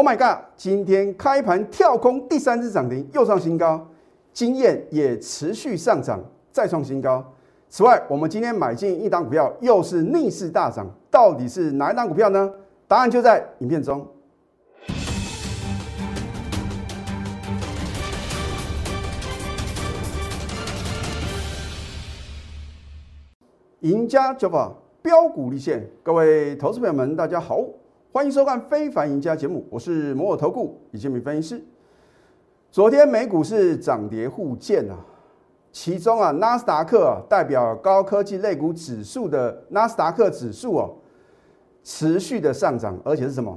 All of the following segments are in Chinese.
Oh my god！今天开盘跳空第三次涨停，又创新高，经验也持续上涨，再创新高。此外，我们今天买进一档股票，又是逆势大涨，到底是哪一档股票呢？答案就在影片中。赢家酒法标股立现，各位投资朋友们，大家好，欢迎收看《非凡赢家》节目，我是摩尔投顾李建明分析师。昨天美股是涨跌互见啊。其中啊，纳斯达克代表高科技类股指数的纳斯达克指数哦，持续的上涨，而且是什么？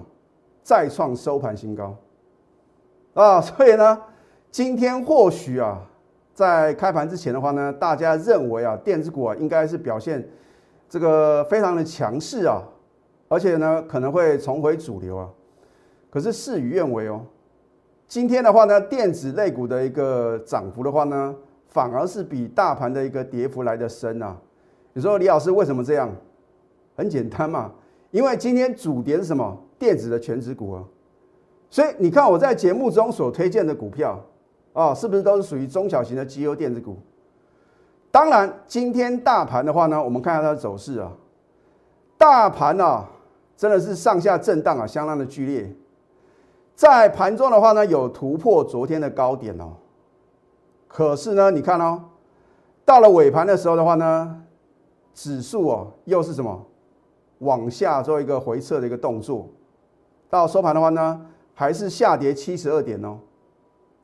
再创收盘新高啊！所以呢，今天或许啊，在开盘之前的话呢，大家认为啊，电子股啊应该是表现这个非常的强势啊，而且呢可能会重回主流啊。可是事与愿违哦，今天的话呢，电子类股的一个涨幅的话呢。反而是比大盘的一个跌幅来的深啊！你说李老师为什么这样？很简单嘛，因为今天主跌是什么？电子的全值股啊，所以你看我在节目中所推荐的股票啊，是不是都是属于中小型的绩优电子股？当然，今天大盘的话呢，我们看一下它的走势啊，大盘啊真的是上下震荡啊，相当的剧烈，在盘中的话呢，有突破昨天的高点哦。可是呢，你看哦，到了尾盘的时候的话呢，指数哦又是什么往下做一个回撤的一个动作，到收盘的话呢，还是下跌七十二点哦。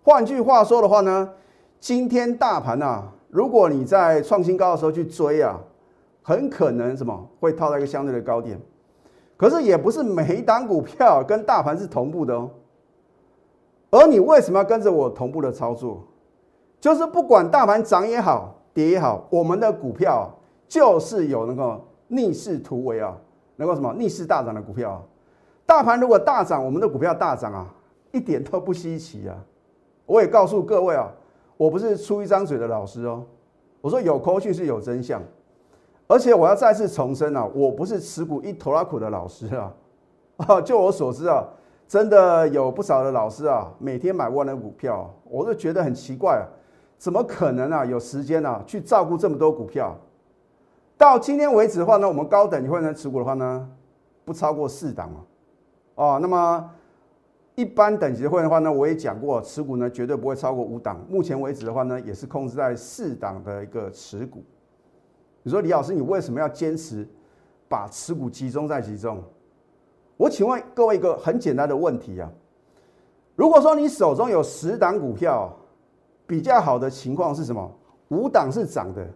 换句话说的话呢，今天大盘啊，如果你在创新高的时候去追啊，很可能什么会套在一个相对的高点。可是也不是每一档股票跟大盘是同步的哦。而你为什么要跟着我同步的操作？就是不管大盘涨也好，跌也好，我们的股票就是有那个逆势突围啊，能够什么逆势大涨的股票。大盘如果大涨，我们的股票大涨啊，一点都不稀奇啊。我也告诉各位啊，我不是出一张嘴的老师哦，我说有口讯是有真相，而且我要再次重申啊，我不是持股一头拉苦的老师啊。啊，就我所知啊，真的有不少的老师啊，每天买万能股票，我就觉得很奇怪啊。怎么可能啊？有时间啊，去照顾这么多股票？到今天为止的话呢，我们高等级会员持股的话呢，不超过四档啊。哦，那么一般等级的会员的话呢，我也讲过，持股呢绝对不会超过五档。目前为止的话呢，也是控制在四档的一个持股。你说李老师，你为什么要坚持把持股集中在其中？我请问各位一个很简单的问题啊，如果说你手中有十档股票，比较好的情况是什么？五档是涨的，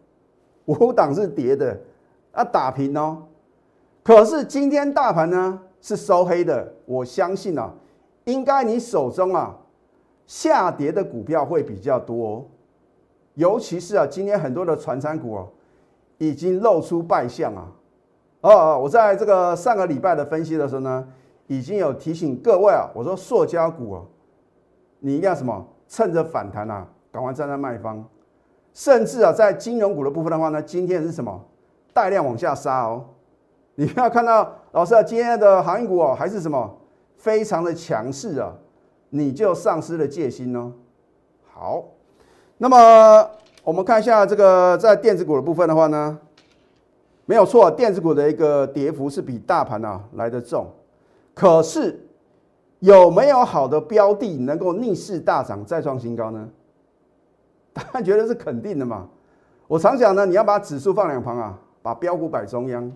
五档是跌的，啊打平哦。可是今天大盘呢是收黑的，我相信啊，应该你手中啊下跌的股票会比较多，尤其是啊今天很多的传产股哦已经露出败相啊。哦，我在这个上个礼拜的分析的时候呢，已经有提醒各位啊，我说塑胶股啊，你一定要什么趁着反弹啊。赶快站在卖方，甚至啊，在金融股的部分的话呢，今天是什么带量往下杀哦？你不要看到老师啊，今天的航运股哦，还是什么非常的强势啊，你就丧失了戒心哦。好，那么我们看一下这个在电子股的部分的话呢，没有错，电子股的一个跌幅是比大盘啊来的重，可是有没有好的标的能够逆势大涨再创新高呢？答案觉得是肯定的嘛？我常讲呢，你要把指数放两旁啊，把标股摆中央。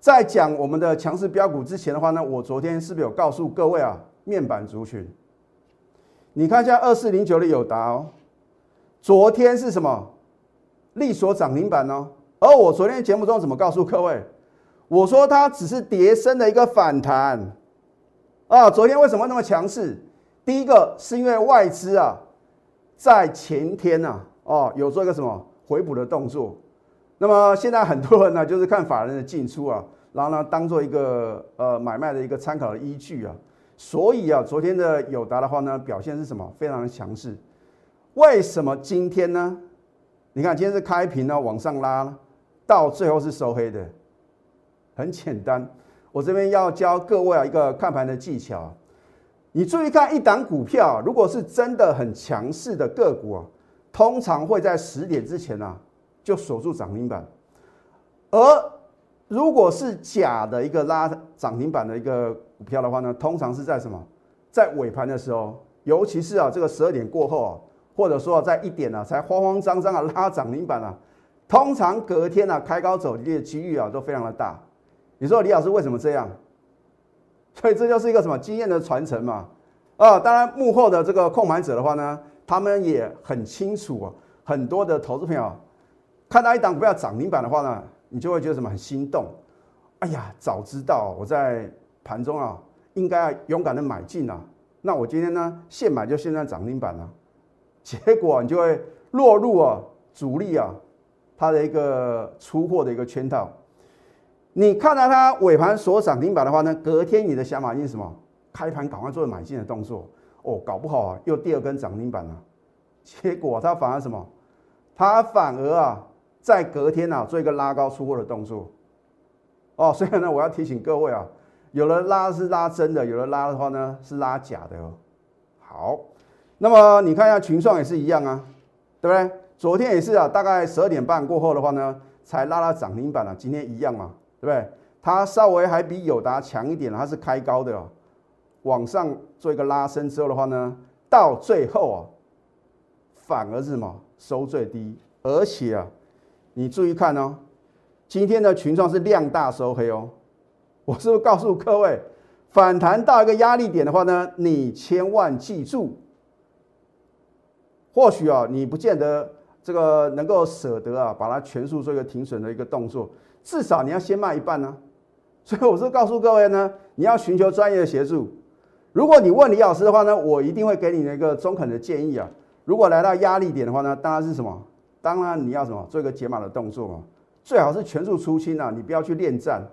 在讲我们的强势标股之前的话呢，我昨天是不是有告诉各位啊？面板族群，你看一下二四零九的友达哦，昨天是什么？力所涨停板哦。而我昨天节目中怎么告诉各位？我说它只是叠升的一个反弹啊。昨天为什么那么强势？第一个是因为外资啊。在前天啊，哦，有做一个什么回补的动作，那么现在很多人呢，就是看法人的进出啊，然后呢，当做一个呃买卖的一个参考的依据啊，所以啊，昨天的友达的话呢，表现是什么？非常的强势。为什么今天呢？你看今天是开平呢，往上拉，到最后是收黑的，很简单。我这边要教各位啊一个看盘的技巧。你注意看一档股票，如果是真的很强势的个股啊，通常会在十点之前啊就锁住涨停板，而如果是假的一个拉涨停板的一个股票的话呢，通常是在什么？在尾盘的时候，尤其是啊这个十二点过后啊，或者说在一点啊才慌慌张张啊拉涨停板啊，通常隔天啊开高走低的几率啊都非常的大。你说李老师为什么这样？所以这就是一个什么经验的传承嘛？啊，当然幕后的这个控盘者的话呢，他们也很清楚啊，很多的投资朋友看到一档股票涨停板的话呢。你就会觉得什么很心动，哎呀，早知道我在盘中啊，应该勇敢的买进啊。那我今天呢，现买就现在涨停板了。结果你就会落入啊主力啊他的一个出货的一个圈套。你看到它尾盘锁涨停板的话呢，隔天你的想法是什么？开盘赶快做买进的动作。哦，搞不好啊又第二根涨停板了。结果它反而什么？它反而啊。在隔天啊，做一个拉高出货的动作，哦，所以呢，我要提醒各位啊，有的拉是拉真的，有的拉的话呢是拉假的哦。好，那么你看一下群创也是一样啊，对不对？昨天也是啊，大概十二点半过后的话呢，才拉拉涨停板了。今天一样嘛，对不对？它稍微还比友达强一点，它是开高的，往上做一个拉升之后的话呢，到最后啊，反而是什么收最低，而且啊。你注意看哦，今天的群创是量大收黑哦。我是不是告诉各位，反弹到一个压力点的话呢，你千万记住。或许啊，你不见得这个能够舍得啊，把它全数做一个停损的一个动作，至少你要先卖一半呢。所以我是告诉各位呢，你要寻求专业的协助。如果你问李老师的话呢，我一定会给你一个中肯的建议啊。如果来到压力点的话呢，当然是什么？当然你要什么做一个解码的动作嘛，最好是全数出清啊，你不要去恋战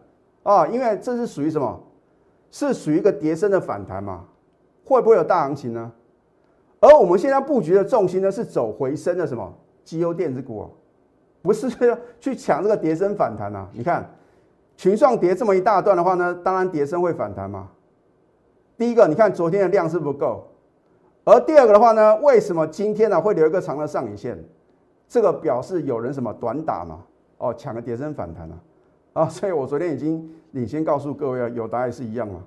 啊，因为这是属于什么？是属于一个叠升的反弹嘛，会不会有大行情呢？而我们现在布局的重心呢是走回升的什么？绩优电子股哦，不是去抢这个叠升反弹啊。你看群创跌这么一大段的话呢，当然叠升会反弹嘛。第一个，你看昨天的量是不够，而第二个的话呢，为什么今天呢会留一个长的上影线？这个表示有人什么短打嘛？哦，抢个跌升反弹啊！啊，所以我昨天已经领先告诉各位啊，有答案是一样嘛。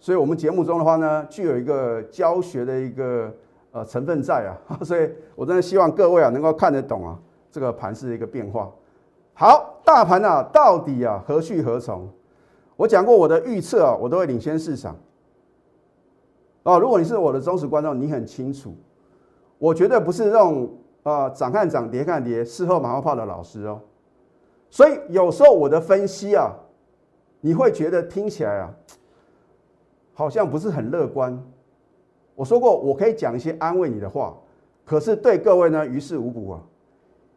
所以我们节目中的话呢，具有一个教学的一个呃成分在啊，所以我真的希望各位啊能够看得懂啊这个盘势的一个变化。好，大盘啊到底啊何去何从？我讲过我的预测啊，我都会领先市场。哦，如果你是我的忠实观众，你很清楚，我绝对不是那种。啊，涨看涨，跌看跌，事后马后炮的老师哦，所以有时候我的分析啊，你会觉得听起来啊，好像不是很乐观。我说过，我可以讲一些安慰你的话，可是对各位呢于事无补啊。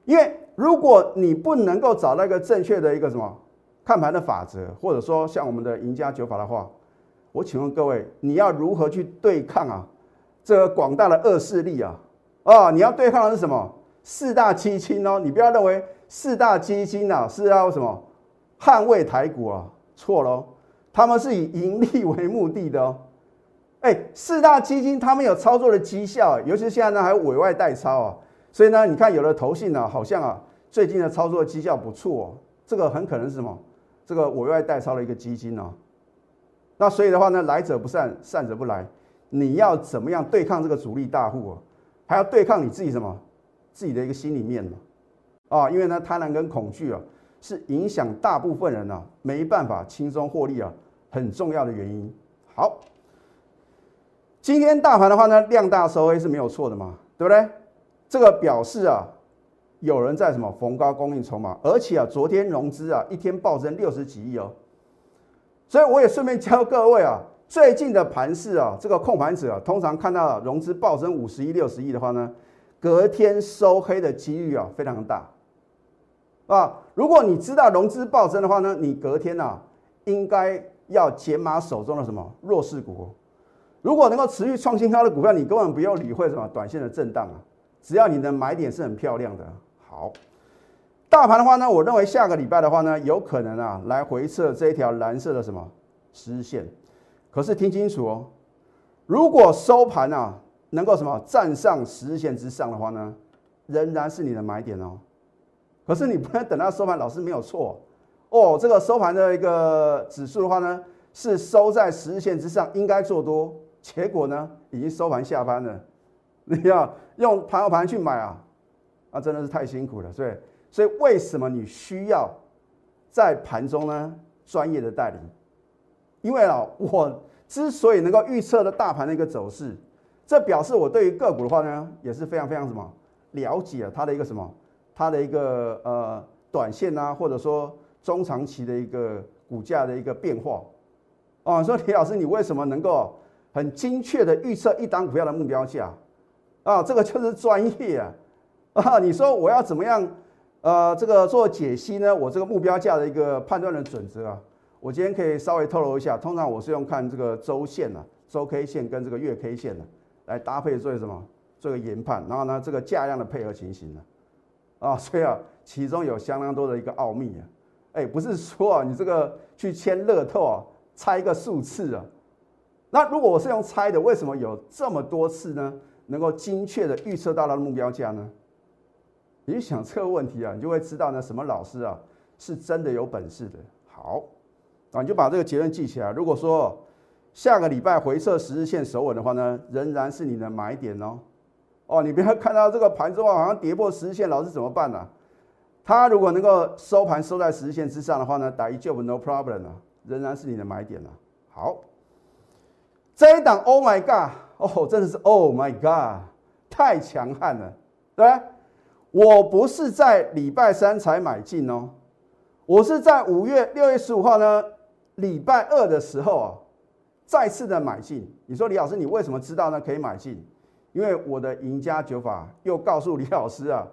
因为如果你不能够找到一个正确的一个什么看盘的法则，或者说像我们的赢家九法的话，我请问各位，你要如何去对抗啊这个广大的恶势力啊？啊，你要对抗的是什么？四大基金哦，你不要认为四大基金啊是要什么捍卫台股啊，错喽，他们是以盈利为目的的哦。哎，四大基金他们有操作的绩效，尤其是现在呢还有委外代操啊，所以呢，你看有的投信呢好像啊最近的操作绩效不错，哦，这个很可能是什么？这个委外代操的一个基金哦。那所以的话呢，来者不善，善者不来，你要怎么样对抗这个主力大户啊？还要对抗你自己什么？自己的一个心里面嘛，啊，因为呢，贪婪跟恐惧啊，是影响大部分人啊没办法轻松获利啊很重要的原因。好，今天大盘的话呢，量大收黑是没有错的嘛，对不对？这个表示啊，有人在什么逢高供应筹码，而且啊，昨天融资啊一天暴增六十几亿哦，所以我也顺便教各位啊。最近的盘势啊，这个控盘者通常看到融资暴增五十亿、六十亿的话呢，隔天收黑的几率啊非常大啊。如果你知道融资暴增的话呢，你隔天啊应该要减码手中的什么弱势股。如果能够持续创新高的股票，你根本不用理会什么短线的震荡啊，只要你的买点是很漂亮的。好，大盘的话呢，我认为下个礼拜的话呢，有可能啊来回测这一条蓝色的什么十日线。可是听清楚哦，如果收盘啊能够什么站上十日线之上的话呢，仍然是你的买点哦。可是你不能等到收盘，老师没有错。哦这个收盘的一个指数的话呢，是收在十日线之上，应该做多，结果呢已经收盘下班了。你要用盘后盘去买啊，那真的是太辛苦了。所以，所以为什么你需要在盘中呢专业的带领？因为啊，我之所以能够预测的大盘的一个走势，这表示我对于个股的话呢，也是非常非常什么了解它的一个什么。它的一个呃短线啊，或者说中长期的一个股价的一个变化，哦，说李老师，你为什么能够很精确的预测一档股票的目标价啊？这个就是专业啊！啊，你说我要怎么样呃这个做解析呢？我这个目标价的一个判断的准则啊，我今天可以稍微透露一下。通常我是用看这个周线啊，周 K 线跟这个月 K 线的来搭配做什么？做个研判，然后呢这个价量的配合情形呢？啊，所以啊，其中有相当多的一个奥秘啊，哎，不是说啊，你这个去签乐透啊，猜一个数字啊，那如果我是用猜的，为什么有这么多次呢？能够精确的预测到它的目标价呢？你想这个问题啊，你就会知道呢，什么老师啊是真的有本事的。好，啊，你就把这个结论记起来。如果说下个礼拜回撤十日线守稳的话呢，仍然是你的买点哦。哦，你不要看到这个盘中啊，好像跌破十日线，老师怎么办呢？它如果能够收盘收在十日线之上的话呢，打一就 no problem 了，仍然是你的买点了。好，这一档 Oh my God，哦，真的是 Oh my God，太强悍了，对我不是在礼拜三才买进哦，我是在五月六月十五号呢，礼拜二的时候啊，再次的买进。你说李老师，你为什么知道呢？可以买进？因为我的赢家九法又告诉李老师啊，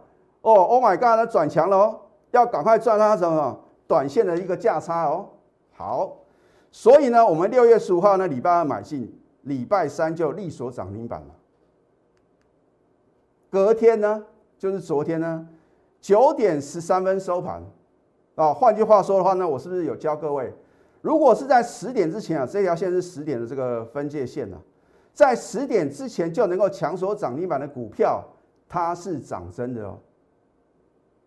哦，Oh my God，它转强了哦，要赶快赚它什么短线的一个价差哦。好，所以呢，我们六月十五号呢，礼拜二买进，礼拜三就利索涨停板了。隔天呢，就是昨天呢，九点十三分收盘啊。换句话说的话呢，我是不是有教各位，如果是在十点之前啊，这条线是十点的这个分界线呢？在十点之前就能够抢锁涨停板的股票，它是涨真的哦。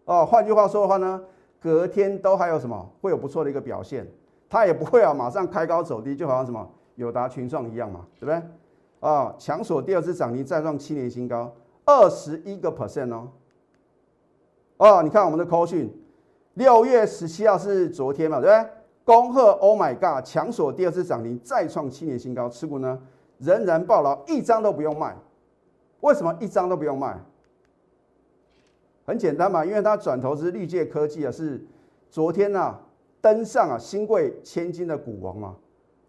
哦，换句话说的话呢，隔天都还有什么会有不错的一个表现，它也不会啊马上开高走低，就好像什么友达群创一样嘛，对不对？啊，强索第二次涨停再创七年新高，二十一个 percent 哦。哦，你看我们的 call 讯，六月十七号是昨天嘛，对不对？恭贺 Oh my God，强索第二次涨停再创七年新高，持股呢？仍然暴牢，一张都不用卖。为什么一张都不用卖？很简单嘛，因为它转投资绿界科技啊，是昨天啊登上啊新贵千金的股王嘛。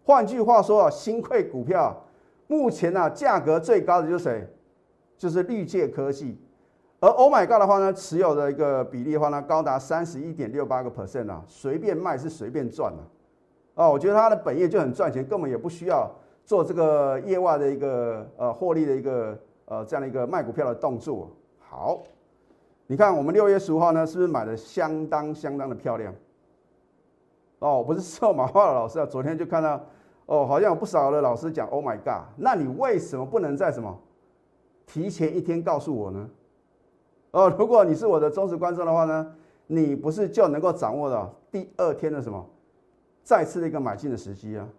换句话说啊，新贵股票目前啊价格最高的就是谁？就是绿界科技。而 Oh my God 的话呢，持有的一个比例的话呢，高达三十一点六八个 percent 啊，随便卖是随便赚啊。哦，我觉得它的本业就很赚钱，根本也不需要。做这个业外的一个呃获利的一个呃这样的一个卖股票的动作，好，你看我们六月十五号呢，是不是买的相当相当的漂亮？哦，不是瘦马化的老师啊，昨天就看到哦，好像有不少的老师讲 Oh my God，那你为什么不能在什么提前一天告诉我呢？哦，如果你是我的忠实观众的话呢，你不是就能够掌握到第二天的什么再次的一个买进的时机啊？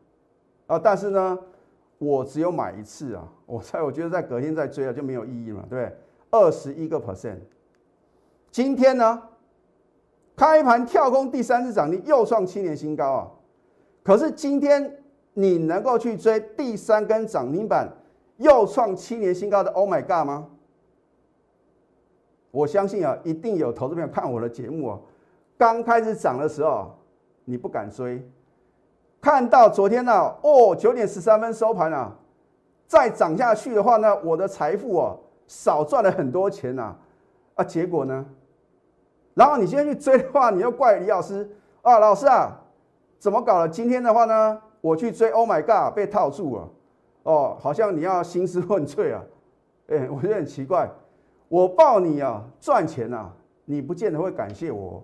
啊，但是呢？我只有买一次啊，我猜我觉得在隔天再追啊就没有意义了，对不对？二十一个 percent，今天呢开盘跳空第三次涨停又创七年新高啊！可是今天你能够去追第三根涨停板又创七年新高的 Oh my God 吗？我相信啊，一定有投资朋友看我的节目啊，刚开始涨的时候你不敢追。看到昨天呢，哦，九点十三分收盘啊，再涨下去的话呢，我的财富啊少赚了很多钱呐，啊，啊结果呢，然后你现在去追的话，你又怪李老师啊，老师啊，怎么搞了？今天的话呢，我去追，Oh my God，被套住了，哦，好像你要兴师问罪啊，哎，我觉得很奇怪，我抱你啊赚钱啊，你不见得会感谢我。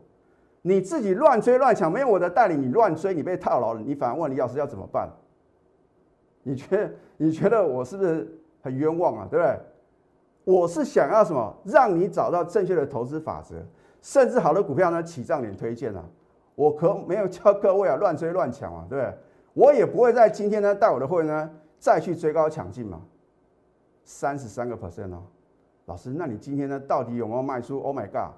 你自己乱追乱抢，没有我的带领，你乱追，你被套牢了，你反而问李老师要怎么办？你觉得你觉得我是不是很冤枉啊？对不对？我是想要什么？让你找到正确的投资法则，甚至好的股票呢起涨点推荐啊。我可没有叫各位啊乱追乱抢啊，对不对？我也不会在今天呢带我的会员呢再去追高抢进嘛。三十三个 percent 哦，老师，那你今天呢到底有没有卖出？Oh my god！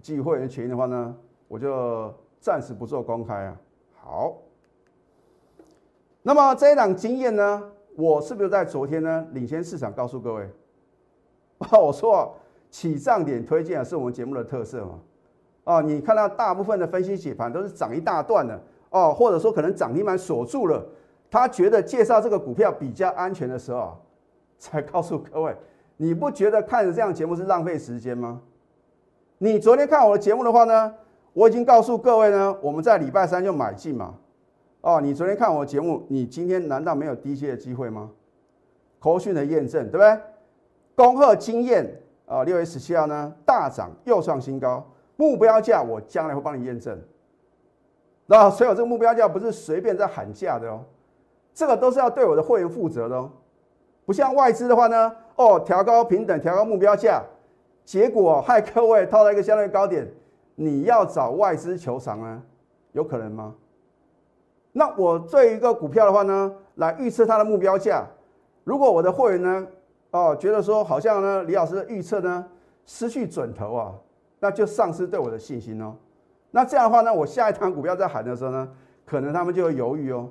基于会员权益的话呢，我就暂时不做公开啊。好，那么这一档经验呢，我是不是在昨天呢领先市场告诉各位？哦我说起涨点推荐啊，是我们节目的特色嘛。哦，你看到大部分的分析解盘都是涨一大段的哦，或者说可能涨停板锁住了，他觉得介绍这个股票比较安全的时候，才告诉各位，你不觉得看着这样节目是浪费时间吗？你昨天看我的节目的话呢，我已经告诉各位呢，我们在礼拜三就买进嘛。哦，你昨天看我的节目，你今天难道没有低阶的机会吗？口讯的验证，对不对？恭贺经验啊，六月十七号呢大涨又创新高，目标价我将来会帮你验证。那所以我这个目标价不是随便在喊价的哦，这个都是要对我的会员负责的哦，不像外资的话呢，哦调高平等，调高目标价。结果害各位套到一个相对高点，你要找外资求偿啊，有可能吗？那我对一个股票的话呢，来预测它的目标价，如果我的会员呢，哦觉得说好像呢李老师的预测呢失去准头啊，那就丧失对我的信心哦。那这样的话呢，我下一档股票在喊的时候呢，可能他们就会犹豫哦。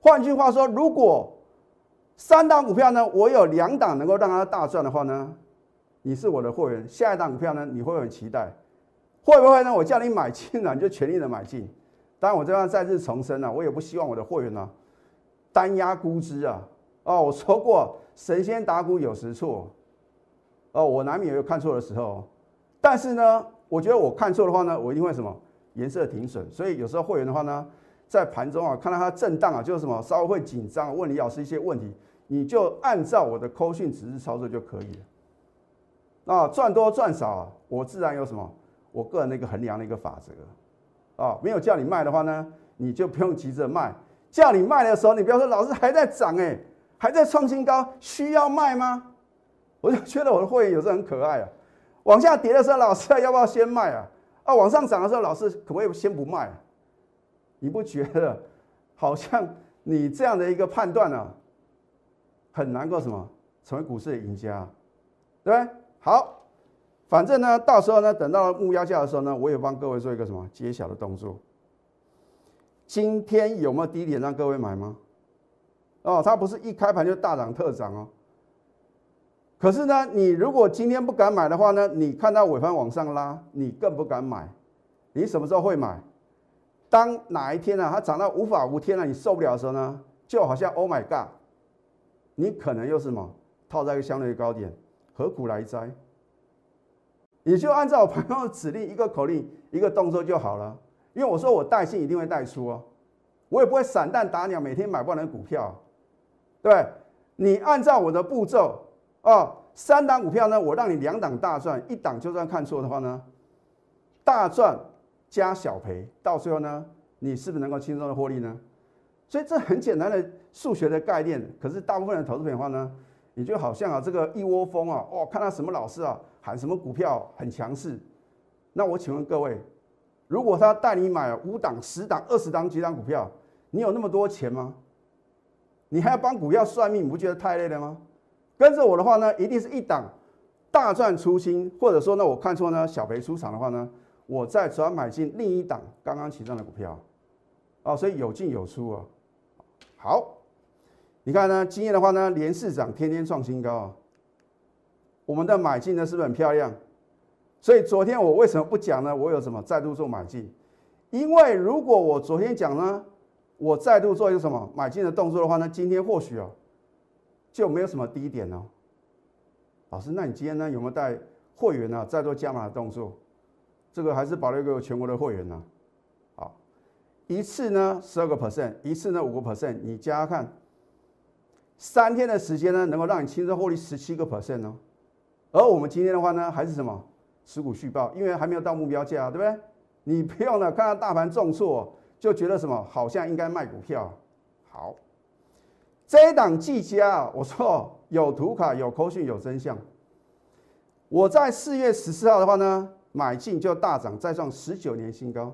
换句话说，如果三档股票呢，我有两档能够让它大赚的话呢？你是我的会员，下一档股票呢，你会很期待，会不会呢？我叫你买进了，你就全力的买进。当然，我这样再次重申了，我也不希望我的会员呢单压估值啊。哦，我说过，神仙打鼓有时错，哦，我难免有看错的时候。但是呢，我觉得我看错的话呢，我一定会什么颜色停损。所以有时候会员的话呢，在盘中啊，看到它震荡啊，就是什么稍微会紧张，问李老师一些问题，你就按照我的扣讯指示操作就可以了。那赚多赚少，我自然有什么？我个人的一个衡量的一个法则啊，没有叫你卖的话呢，你就不用急着卖。叫你卖的时候，你不要说老师还在涨哎，还在创新高，需要卖吗？我就觉得我的会员有时候很可爱啊。往下跌的时候，老师要不要先卖啊？啊，往上涨的时候，老师可不可以先不卖？你不觉得好像你这样的一个判断呢，很难够什么成为股市的赢家，对不对？好，反正呢，到时候呢，等到目标价的时候呢，我也帮各位做一个什么揭晓的动作。今天有没有低点让各位买吗？哦，它不是一开盘就大涨特涨哦。可是呢，你如果今天不敢买的话呢，你看到尾盘往上拉，你更不敢买。你什么时候会买？当哪一天呢，它涨到无法无天了，你受不了的时候呢，就好像 Oh my God，你可能又是什么套在一个相对高点。何苦来哉？你就按照我朋友的指令，一个口令，一个动作就好了。因为我说我带进一定会带出哦，我也不会散弹打鸟，每天买不完的股票，对你按照我的步骤哦，三档股票呢，我让你两档大赚，一档就算看错的话呢，大赚加小赔，到最后呢，你是不是能够轻松的获利呢？所以这很简单的数学的概念，可是大部分的投资品的话呢？你就好像啊，这个一窝蜂啊，哦，看到什么老师啊喊什么股票很强势，那我请问各位，如果他带你买五档、十档、二十档几档股票，你有那么多钱吗？你还要帮股票算命，你不觉得太累了吗？跟着我的话呢，一定是一档大赚出清，或者说呢，我看错呢小赔出场的话呢，我再转买进另一档刚刚起涨的股票，哦，所以有进有出啊，好。你看呢？今天的话呢，连市涨，天天创新高啊！我们的买进呢，是不是很漂亮？所以昨天我为什么不讲呢？我有什么再度做买进？因为如果我昨天讲呢，我再度做一个什么买进的动作的话呢，今天或许哦就没有什么低点哦。老师，那你今天呢有没有带会员呢再做加码的动作？这个还是保留给全国的会员呢？好，一次呢十二个 percent，一次呢五个 percent，你加看。三天的时间呢，能够让你轻松获利十七个 percent 哦。而我们今天的话呢，还是什么持股续报，因为还没有到目标价，对不对？你不用呢，看到大盘重挫就觉得什么好像应该卖股票。好，这一档技嘉，我说有图卡、有扣讯、有真相。我在四月十四号的话呢，买进就大涨，再创十九年新高。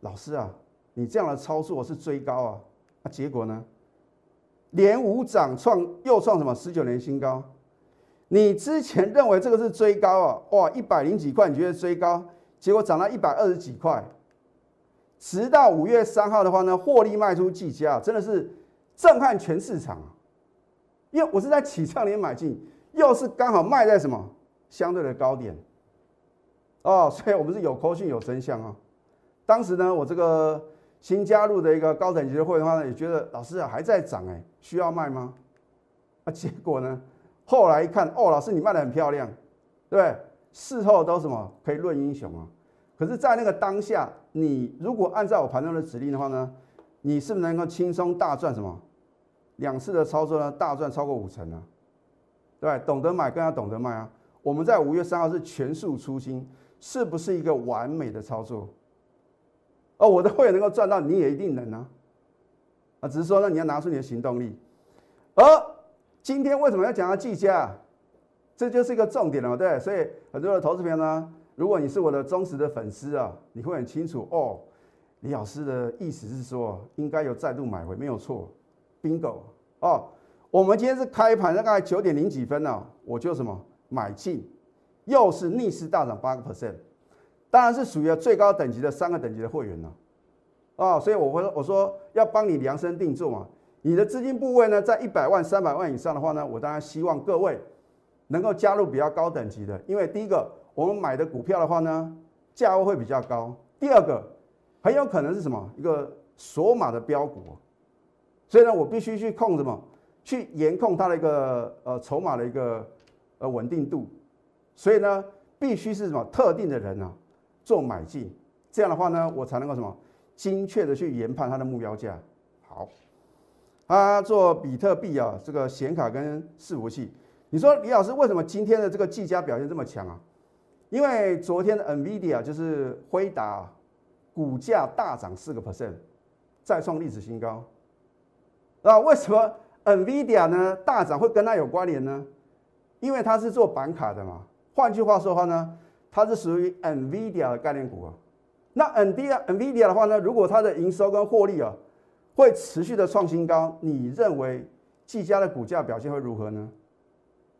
老师啊，你这样的操作是追高啊？啊结果呢？连五涨创又创什么十九年新高？你之前认为这个是追高啊？哇，一百零几块你觉得追高，结果涨到一百二十几块。直到五月三号的话呢，获利卖出计价，真的是震撼全市场啊！因为我是在起涨点买进，又是刚好卖在什么相对的高点哦，所以我们是有口讯有真相啊。当时呢，我这个新加入的一个高等级的会员的话呢，也觉得老师啊还在涨哎，需要卖吗？啊，结果呢，后来一看哦，老师你卖的很漂亮，对不对？事后都什么可以论英雄啊？可是，在那个当下，你如果按照我盘中的指令的话呢，你是不是能够轻松大赚什么？两次的操作呢，大赚超过五成呢？对，懂得买更要懂得卖啊！我们在五月三号是全数出清，是不是一个完美的操作？哦，我的会员能够赚到，你也一定能啊！啊，只是说呢，你要拿出你的行动力。而今天为什么要讲到计价？这就是一个重点了嘛，对，所以很多的投资朋友呢。如果你是我的忠实的粉丝啊，你会很清楚哦。李老师的意思是说，应该有再度买回，没有错，bingo 哦。我们今天是开盘大概九点零几分呢，我就什么买进，又是逆势大涨八个 percent，当然是属于最高等级的三个等级的会员了哦。所以我会我说要帮你量身定做嘛。你的资金部位呢，在一百万、三百万以上的话呢，我当然希望各位能够加入比较高等级的，因为第一个。我们买的股票的话呢，价位会比较高。第二个，很有可能是什么？一个锁码的标股，所以呢，我必须去控什么？去严控它的一个呃筹码的一个呃稳定度。所以呢，必须是什么特定的人啊做买进，这样的话呢，我才能够什么精确的去研判它的目标价。好，他做比特币啊，这个显卡跟伺服器，你说李老师为什么今天的这个技嘉表现这么强啊？因为昨天的 NVIDIA 就是辉达股价大涨四个 percent，再创历史新高。那，为什么 NVIDIA 呢大涨会跟它有关联呢？因为它是做板卡的嘛。换句话说的话呢，它是属于 NVIDIA 的概念股啊。那 NVIDIA NVIDIA 的话呢，如果它的营收跟获利啊会持续的创新高，你认为技嘉的股价表现会如何呢？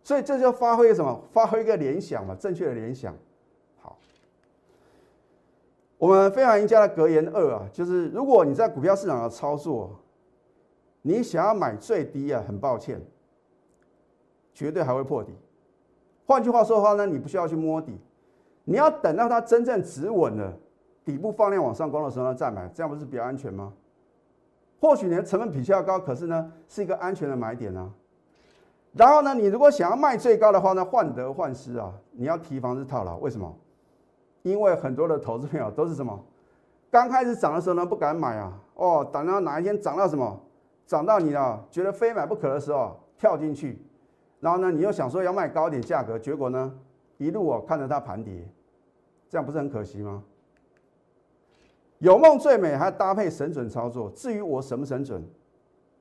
所以这就发挥什么？发挥一个联想嘛，正确的联想。好，我们非常赢家的格言二啊，就是如果你在股票市场的操作，你想要买最低啊，很抱歉，绝对还会破底。换句话说的话呢，你不需要去摸底，你要等到它真正止稳了，底部放量往上攻的时候呢再买，这样不是比较安全吗？或许你的成本比较高，可是呢是一个安全的买点啊。然后呢，你如果想要卖最高的话呢，患得患失啊！你要提防是套牢，为什么？因为很多的投资朋友都是什么？刚开始涨的时候呢，不敢买啊！哦，等到哪一天涨到什么？涨到你啊，觉得非买不可的时候，跳进去，然后呢，你又想说要卖高点价格，结果呢，一路哦看着它盘跌，这样不是很可惜吗？有梦最美，还搭配神准操作。至于我神不神准，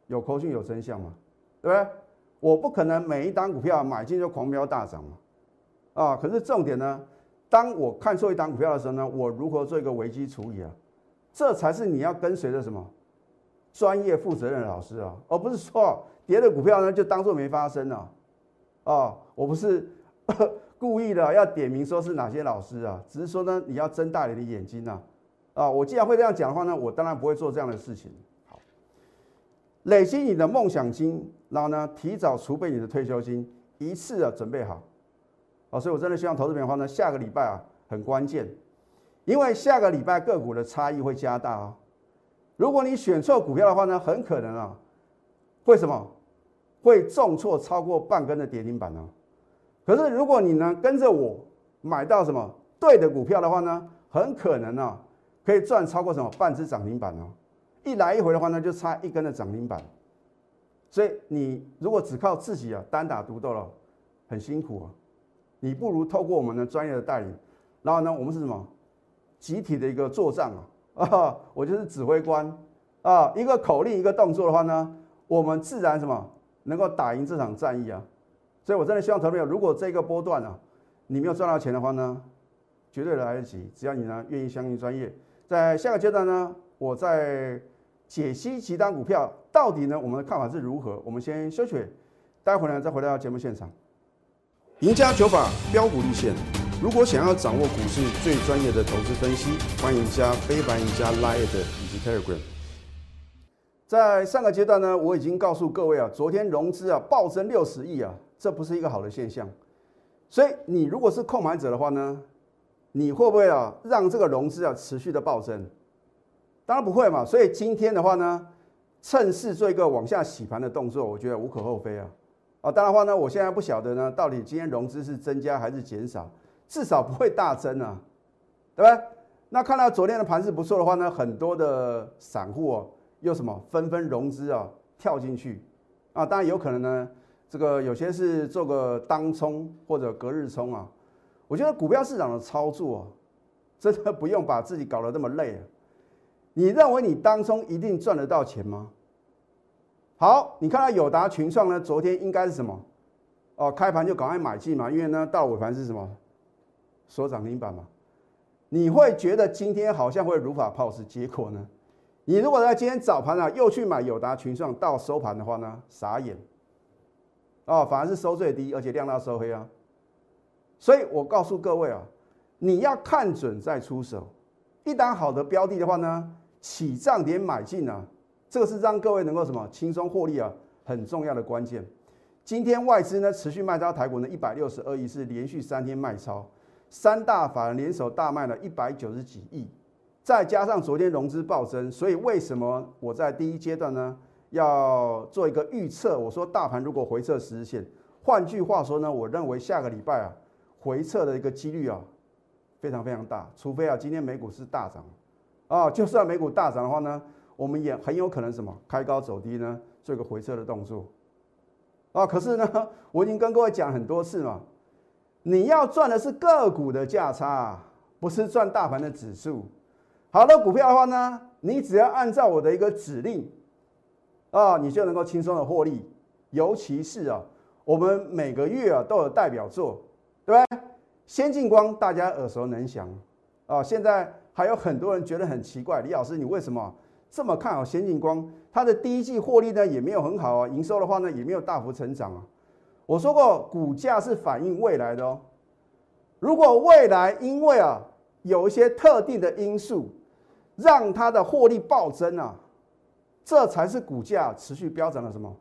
有口讯有真相吗？对不对？我不可能每一单股票买进就狂飙大涨嘛，啊！可是重点呢，当我看错一单股票的时候呢，我如何做一个危机处理啊？这才是你要跟随的什么专业负责任的老师啊，而不是说跌的股票呢就当做没发生啊！啊，我不是 故意的要点名说是哪些老师啊，只是说呢你要睁大你的眼睛呐！啊，我既然会这样讲的话呢，我当然不会做这样的事情。累积你的梦想金，然后呢，提早储备你的退休金，一次啊准备好，啊，所以我真的希望投资朋友呢，下个礼拜啊很关键，因为下个礼拜个股的差异会加大啊。如果你选错股票的话呢，很可能啊，会什么？会重挫超过半根的跌停板呢。可是如果你呢跟着我买到什么对的股票的话呢，很可能啊可以赚超过什么半只涨停板哦。一来一回的话呢，就差一根的涨停板，所以你如果只靠自己啊单打独斗了，很辛苦啊。你不如透过我们的专业的带领，然后呢，我们是什么集体的一个作战啊 啊，我就是指挥官啊，一个口令一个动作的话呢，我们自然什么能够打赢这场战役啊。所以我真的希望投资者，如果这个波段啊，你没有赚到钱的话呢，绝对来得及。只要你呢愿意相信专业，在下个阶段呢，我在解析其他股票到底呢，我们的看法是如何。我们先休息，待会呢再回到节目现场。赢家九法标股立线。如果想要掌握股市最专业的投资分析，欢迎加非凡、加 Line 以及 Telegram。在上个阶段呢，我已经告诉各位啊，昨天融资啊暴增六十亿啊，这不是一个好的现象。所以你如果是控买者的话呢，你会不会啊让这个融资啊持续的暴增？当然不会嘛。所以今天的话呢，趁势做一个往下洗盘的动作，我觉得无可厚非啊。啊，当然话呢，我现在不晓得呢，到底今天融资是增加还是减少。至少不会大增啊，对吧？那看到昨天的盘势不错的话呢，很多的散户哦，又什么纷纷融资啊，跳进去啊。当然有可能呢，这个有些是做个当冲或者隔日冲啊。我觉得股票市场的操作，真的不用把自己搞得那么累啊。你认为你当中一定赚得到钱吗？好，你看到友达群创呢，昨天应该是什么？哦，开盘就赶快买进嘛，因为呢，到尾盘是什么？所涨停板嘛，你会觉得今天好像会如法炮制，结果呢？你如果在今天早盘啊又去买友达群创到收盘的话呢，傻眼哦，反而是收最低，而且量大收黑啊。所以我告诉各位啊，你要看准再出手，一档好的标的的话呢，起涨点买进啊，这个是让各位能够什么轻松获利啊，很重要的关键。今天外资呢持续卖超台股呢一百六十二亿，是连续三天卖超。三大法人联手大卖了一百九十几亿，再加上昨天融资暴增，所以为什么我在第一阶段呢要做一个预测？我说大盘如果回撤十日线，换句话说呢，我认为下个礼拜啊回撤的一个几率啊非常非常大，除非啊今天美股是大涨啊，就算美股大涨的话呢，我们也很有可能什么开高走低呢，做一个回撤的动作啊。可是呢，我已经跟各位讲很多次嘛。你要赚的是个股的价差，不是赚大盘的指数。好的股票的话呢，你只要按照我的一个指令，啊，你就能够轻松的获利。尤其是啊，我们每个月啊都有代表作，对不对？先进光大家耳熟能详啊，现在还有很多人觉得很奇怪，李老师你为什么这么看好先进光？它的第一季获利呢也没有很好啊，营收的话呢也没有大幅成长啊。我说过，股价是反映未来的哦。如果未来因为啊有一些特定的因素，让它的获利暴增啊，这才是股价持续飙涨的什么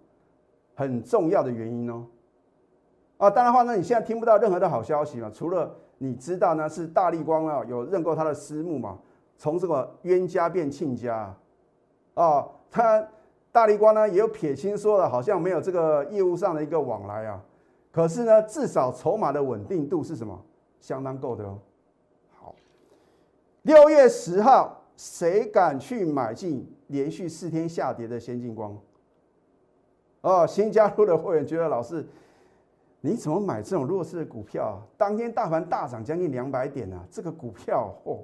很重要的原因哦。啊，当然话呢，你现在听不到任何的好消息嘛，除了你知道呢是大力光啊有认购他的私募嘛，从这个冤家变亲家啊，他。大力光呢也有撇清说了，好像没有这个业务上的一个往来啊，可是呢，至少筹码的稳定度是什么？相当够的哦。好，六月十号，谁敢去买进连续四天下跌的先进光？哦，新加入的会员觉得老师，你怎么买这种弱势的股票？当天大盘大涨将近两百点啊，这个股票哦，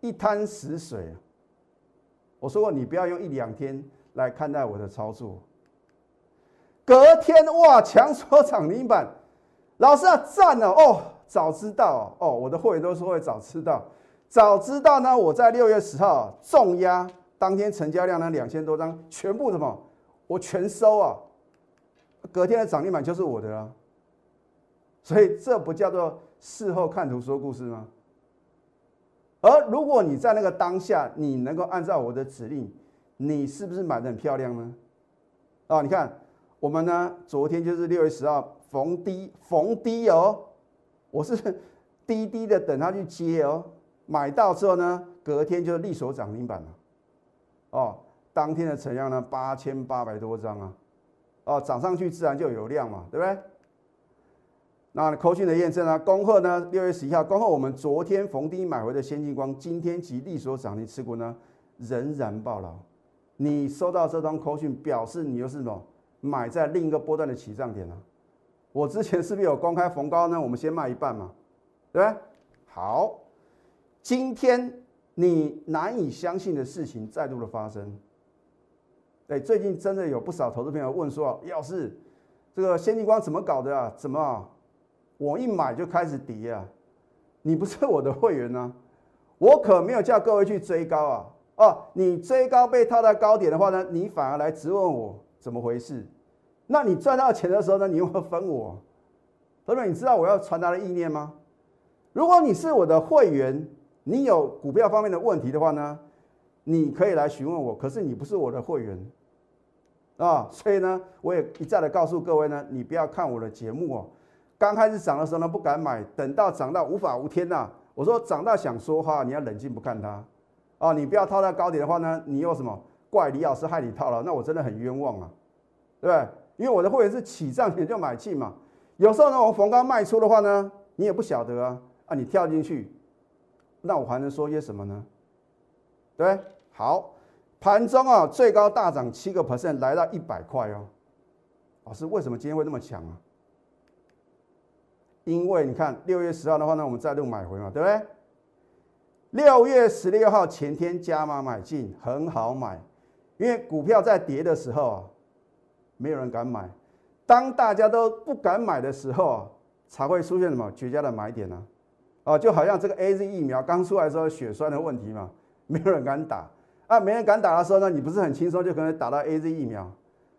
一滩死水。我说过，你不要用一两天。来看待我的操作，隔天哇，强缩涨停板，老师啊，赞了哦！早知道哦，我的会员都说会早知道，早知道呢，我在六月十号重压，当天成交量呢两千多张，全部什么，我全收啊！隔天的涨停板就是我的啊，所以这不叫做事后看图说故事吗？而如果你在那个当下，你能够按照我的指令。你是不是买的很漂亮呢？啊，你看我们呢，昨天就是六月十号逢低逢低哦，我是 低低的等它去接哦，买到之后呢，隔天就是利索涨停板了，哦，当天的成交量呢八千八百多张啊，哦，涨上去自然就有量嘛，对不对？那扣讯的验证啊，恭贺呢六月十一号，恭贺我们昨天逢低买回的先进光，今天及利所涨停持股呢仍然爆牢。你收到这张口讯，表示你又是什么买在另一个波段的起涨点啊？我之前是不是有公开逢高呢？我们先卖一半嘛，对不对？好，今天你难以相信的事情再度的发生。哎，最近真的有不少投资朋友问说，要是这个先进光怎么搞的啊？怎么我一买就开始跌啊？你不是我的会员呢，我可没有叫各位去追高啊！哦，你追高被套在高点的话呢，你反而来质问我怎么回事？那你赚到钱的时候呢，你又分我？朋友你知道我要传达的意念吗？如果你是我的会员，你有股票方面的问题的话呢，你可以来询问我。可是你不是我的会员。啊，所以呢，我也一再的告诉各位呢，你不要看我的节目哦。刚开始涨的时候呢，不敢买，等到涨到无法无天呐，我说涨到想说话，你要冷静不看它。啊，你不要套在高点的话呢，你又什么怪李老师害你套了，那我真的很冤枉啊，对不对？因为我的会员是起涨点就买进嘛，有时候呢，我逢高卖出的话呢，你也不晓得啊，啊，你跳进去，那我还能说些什么呢？对，好。盘中啊，最高大涨七个 percent，来到一百块哦。老师，为什么今天会那么强啊？因为你看六月十号的话呢，我们再度买回嘛，对不对？六月十六号前天加码买进，很好买，因为股票在跌的时候啊，没有人敢买。当大家都不敢买的时候啊，才会出现什么绝佳的买点呢？哦，就好像这个 A Z 疫苗刚出来的时候，血栓的问题嘛，没有人敢打。啊，没人敢打的时候呢，你不是很轻松就可能打到 A Z 疫苗？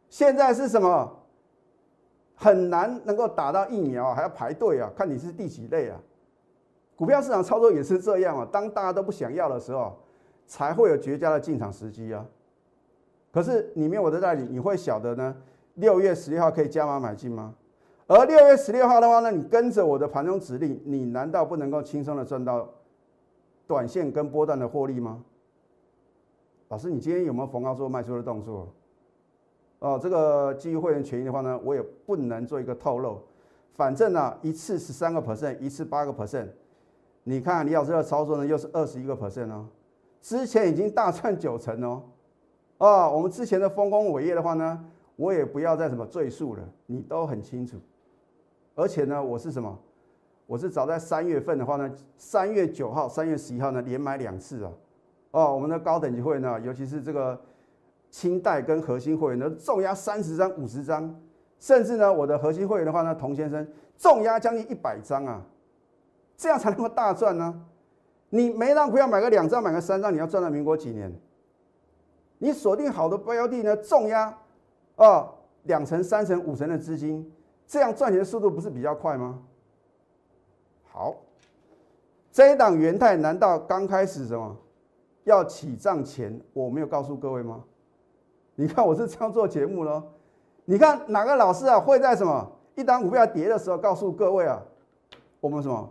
现在是什么？很难能够打到疫苗，还要排队啊，看你是第几类啊。股票市场操作也是这样啊，当大家都不想要的时候，才会有绝佳的进场时机啊。可是你没有我的代理，你会晓得呢？六月十六号可以加码买进吗？而六月十六号的话呢，你跟着我的盘中指令，你难道不能够轻松的赚到短线跟波段的获利吗？老师，你今天有没有逢高做卖出的动作？哦，这个基于会员权益的话呢，我也不能做一个透露。反正呢，一次十三个 percent，一次八个 percent。你看李老师的操作呢，又是二十一个 percent 哦。之前已经大赚九成哦。哦，我们之前的丰功伟业的话呢，我也不要再什么赘述了，你都很清楚。而且呢，我是什么？我是早在三月份的话呢，三月九号、三月十一号呢，连买两次啊。哦，我们的高等级会员呢，尤其是这个清代跟核心会员呢，重压三十张、五十张，甚至呢，我的核心会员的话呢，童先生重压将近一百张啊，这样才能够大赚呢。你没让不要买个两张、买个三张，你要赚到民国几年？你锁定好的标的呢，重压啊，两成、三成、五成的资金，这样赚钱速度不是比较快吗？好，这一档元泰难道刚开始什么？要起账前，我没有告诉各位吗？你看我是这样做节目喽。你看哪个老师啊会在什么一档股票跌的时候告诉各位啊，我们什么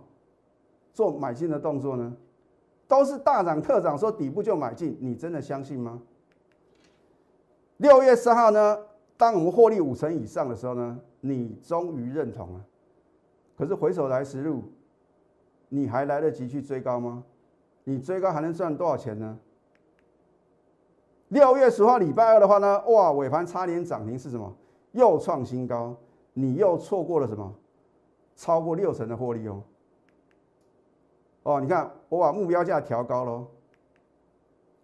做买进的动作呢？都是大涨特涨，说底部就买进，你真的相信吗？六月三号呢，当我们获利五成以上的时候呢，你终于认同了。可是回首来时路，你还来得及去追高吗？你追高还能赚多少钱呢？六月十号礼拜二的话呢，哇，尾盘差点涨停是什么？又创新高，你又错过了什么？超过六成的获利哦。哦，你看我把目标价调高喽，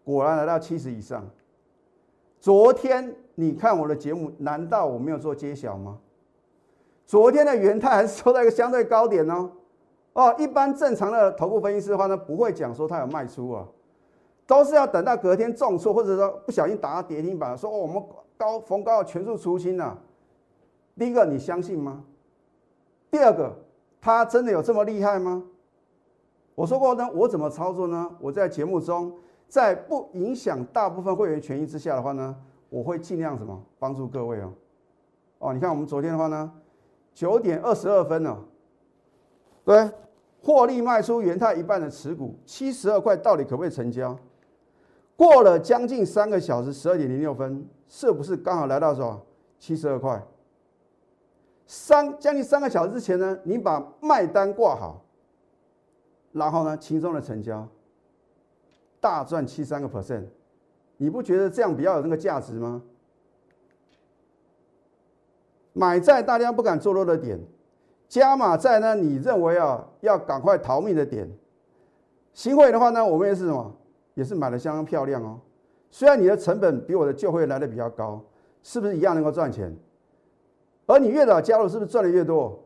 果然来到七十以上。昨天你看我的节目，难道我没有做揭晓吗？昨天的元泰还是收在一个相对高点哦。哦，一般正常的头部分析师的话呢，不会讲说他有卖出啊，都是要等到隔天重挫，或者说不小心打到跌停板，说哦我们高逢高全数出清了。第一个你相信吗？第二个，他真的有这么厉害吗？我说过呢，我怎么操作呢？我在节目中，在不影响大部分会员权益之下的话呢，我会尽量什么帮助各位哦。哦，你看我们昨天的话呢，九点二十二分呢，对。获利卖出元泰一半的持股，七十二块到底可不可以成交？过了将近三个小时，十二点零六分，是不是刚好来到什么七十二块？三将近三个小时之前呢，你把卖单挂好，然后呢轻松的成交，大赚七三个 percent，你不觉得这样比较有那个价值吗？买在大家不敢做多的点。加码在呢？你认为啊，要赶快逃命的点，新会的话呢，我们也是什么，也是买的相当漂亮哦。虽然你的成本比我的旧会来的比较高，是不是一样能够赚钱？而你越早加入，是不是赚的越多？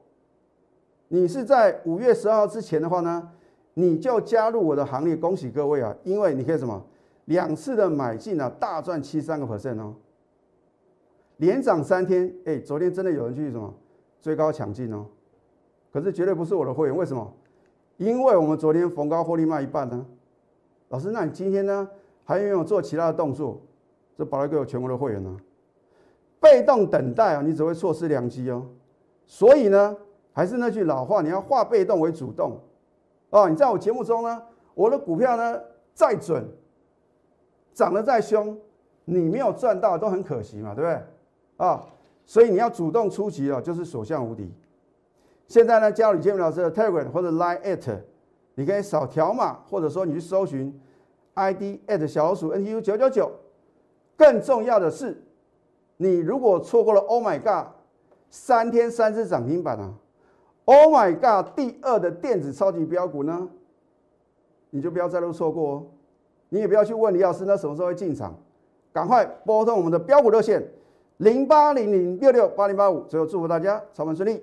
你是在五月十二号之前的话呢，你就加入我的行列，恭喜各位啊！因为你可以什么两次的买进啊，大赚七三个 percent 哦，连涨三天。哎，昨天真的有人去什么追高抢进哦，可是绝对不是我的会员，为什么？因为我们昨天逢高获利卖一半呢。老师，那你今天呢还有没有做其他的动作？这保来给我全国的会员呢，被动等待啊，你只会错失良机哦。所以呢。还是那句老话，你要化被动为主动，哦，你在我节目中呢，我的股票呢再准，涨得再凶，你没有赚到都很可惜嘛，对不对？啊，所以你要主动出击啊，就是所向无敌。现在呢，加入李建明老师的 Telegram 或者 Line at，你可以扫条码，或者说你去搜寻 ID at 小老鼠 NTU 九九九。更重要的是，你如果错过了 Oh my God，三天三只涨停板啊！Oh my god！第二的电子超级标股呢，你就不要再度错过哦。你也不要去问李老师，那什么时候会进场？赶快拨通我们的标股热线零八零零六六八零八五。最后祝福大家操盘顺利，